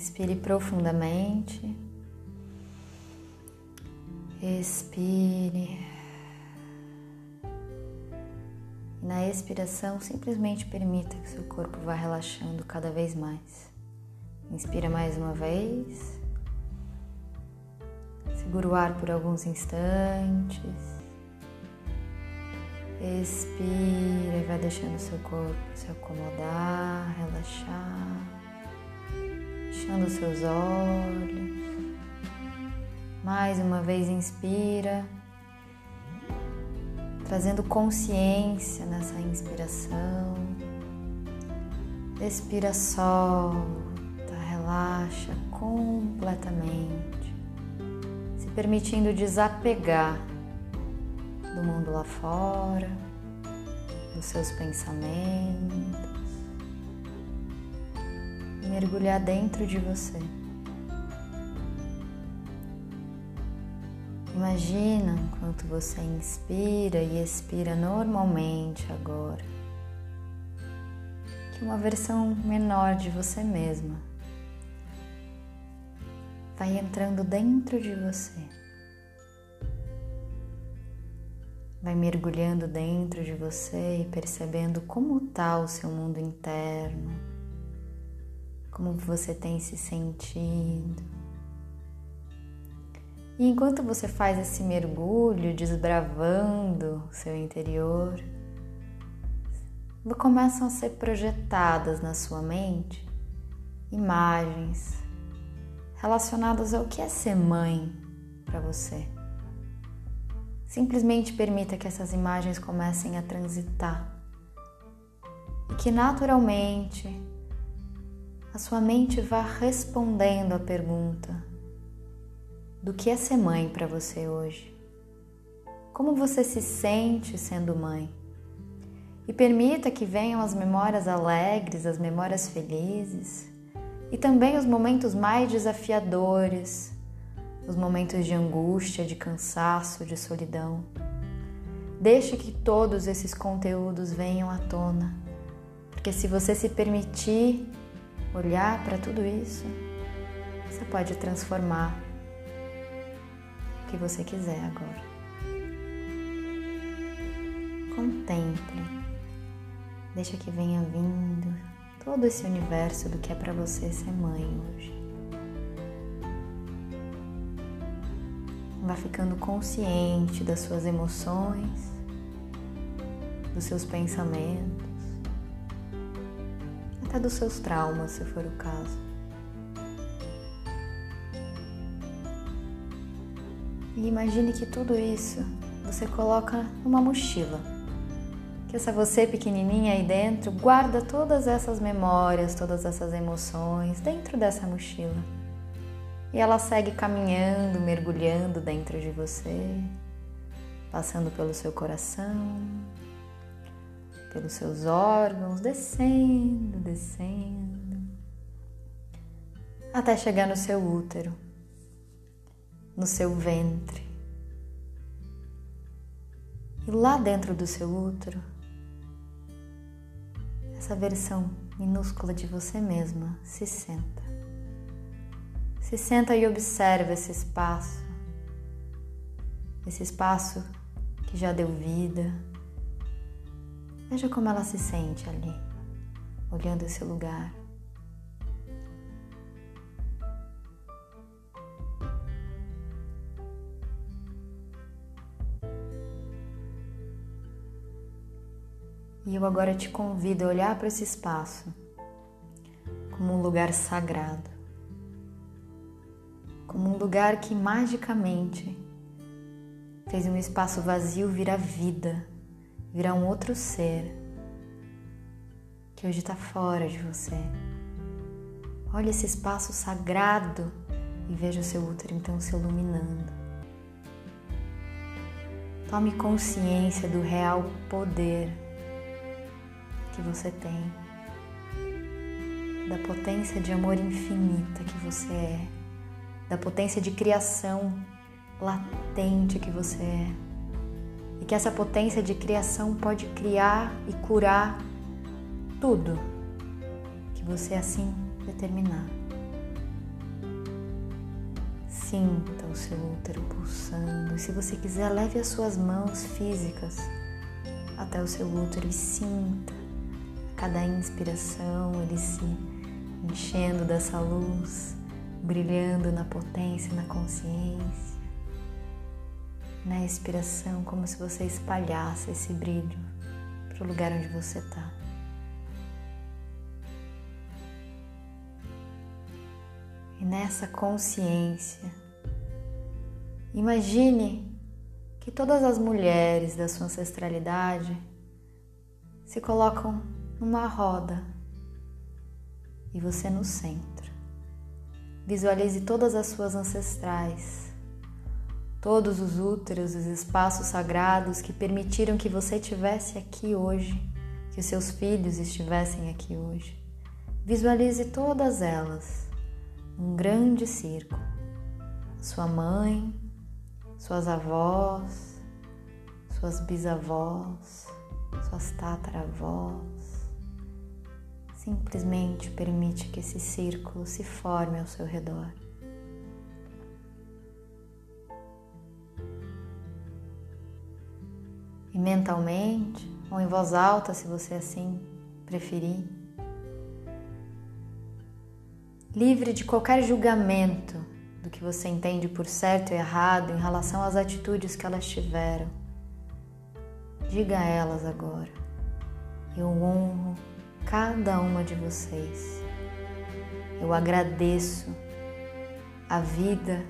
Inspire profundamente. Expire. Na expiração, simplesmente permita que seu corpo vá relaxando cada vez mais. Inspira mais uma vez. Segura o ar por alguns instantes. Expira e vai deixando seu corpo se acomodar, relaxar, fechando seus olhos. Mais uma vez, inspira, trazendo consciência nessa inspiração. Expira, solta, relaxa completamente, se permitindo desapegar do mundo lá fora, dos seus pensamentos, mergulhar dentro de você. Imagina enquanto você inspira e expira normalmente agora, que uma versão menor de você mesma vai entrando dentro de você, vai mergulhando dentro de você e percebendo como está o seu mundo interno, como você tem se sentido e enquanto você faz esse mergulho, desbravando seu interior, começam a ser projetadas na sua mente imagens relacionadas ao que é ser mãe para você. Simplesmente permita que essas imagens comecem a transitar e que naturalmente a sua mente vá respondendo à pergunta do que é ser mãe para você hoje. Como você se sente sendo mãe? E permita que venham as memórias alegres, as memórias felizes e também os momentos mais desafiadores, os momentos de angústia, de cansaço, de solidão. Deixe que todos esses conteúdos venham à tona, porque se você se permitir olhar para tudo isso, você pode transformar que você quiser agora. Contemple. Deixa que venha vindo todo esse universo do que é para você ser mãe hoje. Vá ficando consciente das suas emoções, dos seus pensamentos, até dos seus traumas, se for o caso. E imagine que tudo isso você coloca numa mochila. Que essa você pequenininha aí dentro guarda todas essas memórias, todas essas emoções dentro dessa mochila. E ela segue caminhando, mergulhando dentro de você, passando pelo seu coração, pelos seus órgãos, descendo, descendo, até chegar no seu útero no seu ventre. E lá dentro do seu útero, essa versão minúscula de você mesma se senta. Se senta e observa esse espaço, esse espaço que já deu vida. Veja como ela se sente ali, olhando esse lugar. E eu agora te convido a olhar para esse espaço como um lugar sagrado, como um lugar que magicamente fez um espaço vazio virar vida, virar um outro ser que hoje está fora de você. Olha esse espaço sagrado e veja o seu útero então se iluminando. Tome consciência do real poder que você tem, da potência de amor infinita que você é, da potência de criação latente que você é. Que essa potência de criação pode criar e curar tudo que você assim determinar. Sinta o seu útero pulsando. E se você quiser, leve as suas mãos físicas até o seu útero e sinta a cada inspiração ele se enchendo dessa luz, brilhando na potência, na consciência. Na expiração, como se você espalhasse esse brilho para o lugar onde você está. E nessa consciência, imagine que todas as mulheres da sua ancestralidade se colocam numa roda e você no centro. Visualize todas as suas ancestrais, todos os úteros, os espaços sagrados que permitiram que você estivesse aqui hoje, que os seus filhos estivessem aqui hoje. Visualize todas elas um grande círculo. Sua mãe, suas avós, suas bisavós, suas tataravós. Simplesmente permite que esse círculo se forme ao seu redor. Mentalmente, ou em voz alta, se você assim preferir, livre de qualquer julgamento do que você entende por certo e errado em relação às atitudes que elas tiveram. Diga a elas agora: eu honro cada uma de vocês. Eu agradeço a vida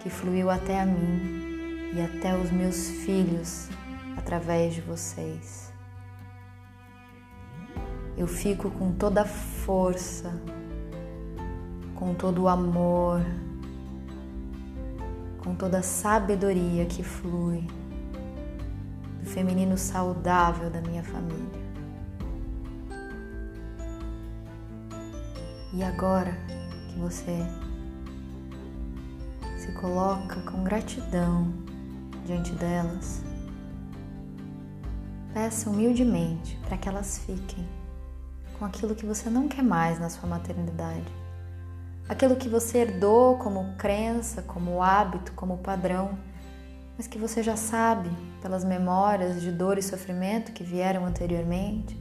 que fluiu até a mim e até os meus filhos através de vocês. Eu fico com toda a força com todo o amor, com toda a sabedoria que flui do feminino saudável da minha família. E agora que você se coloca com gratidão diante delas, peça humildemente para que elas fiquem com aquilo que você não quer mais na sua maternidade aquilo que você herdou como crença, como hábito, como padrão, mas que você já sabe pelas memórias de dor e sofrimento que vieram anteriormente,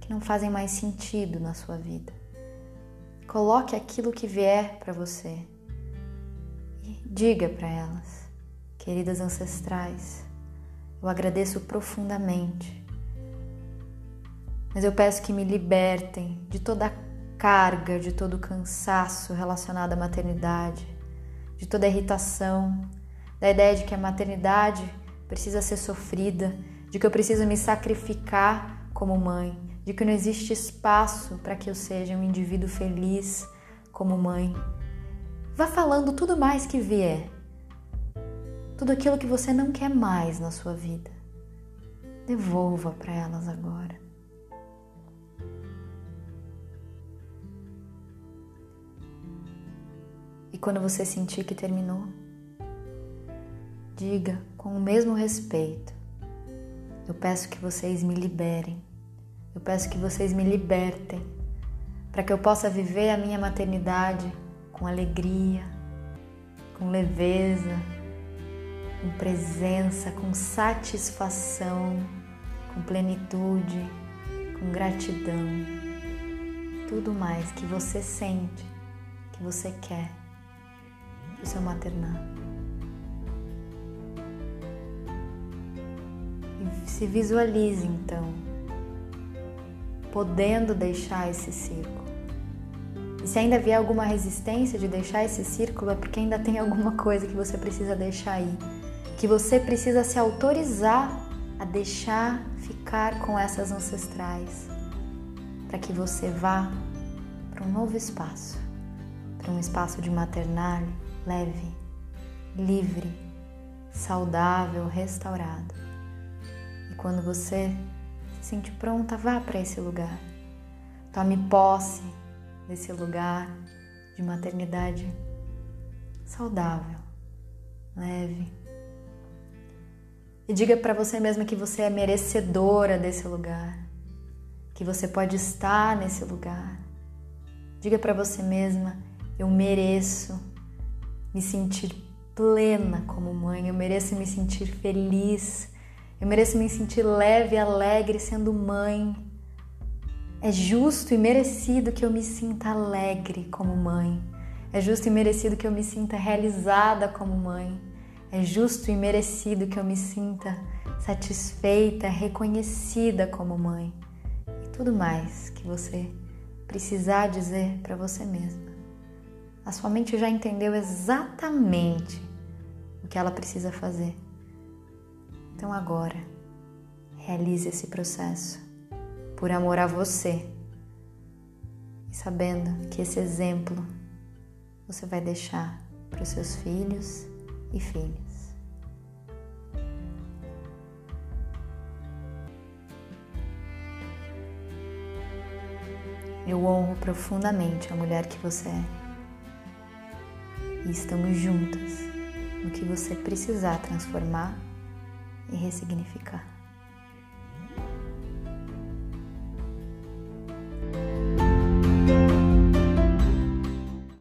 que não fazem mais sentido na sua vida. Coloque aquilo que vier para você e diga para elas, queridas ancestrais, eu agradeço profundamente, mas eu peço que me libertem de toda a carga de todo o cansaço relacionado à maternidade, de toda a irritação, da ideia de que a maternidade precisa ser sofrida, de que eu preciso me sacrificar como mãe, de que não existe espaço para que eu seja um indivíduo feliz como mãe. Vá falando tudo mais que vier, tudo aquilo que você não quer mais na sua vida. Devolva para elas agora. quando você sentir que terminou, diga com o mesmo respeito: Eu peço que vocês me liberem. Eu peço que vocês me libertem para que eu possa viver a minha maternidade com alegria, com leveza, com presença, com satisfação, com plenitude, com gratidão. Tudo mais que você sente, que você quer o seu maternar. E se visualize então, podendo deixar esse círculo. E se ainda vier alguma resistência de deixar esse círculo, é porque ainda tem alguma coisa que você precisa deixar aí. Que você precisa se autorizar a deixar ficar com essas ancestrais, para que você vá para um novo espaço, para um espaço de maternal, leve, livre, saudável, restaurado. E quando você se sente pronta, vá para esse lugar. Tome posse desse lugar de maternidade saudável, leve. E diga para você mesma que você é merecedora desse lugar, que você pode estar nesse lugar. Diga para você mesma: eu mereço me sentir plena como mãe, eu mereço me sentir feliz, eu mereço me sentir leve e alegre sendo mãe. É justo e merecido que eu me sinta alegre como mãe. É justo e merecido que eu me sinta realizada como mãe. É justo e merecido que eu me sinta satisfeita, reconhecida como mãe. E tudo mais que você precisar dizer para você mesma. A sua mente já entendeu exatamente o que ela precisa fazer. Então agora, realize esse processo por amor a você e sabendo que esse exemplo você vai deixar para os seus filhos e filhas. Eu honro profundamente a mulher que você é. E estamos juntas no que você precisar transformar e ressignificar.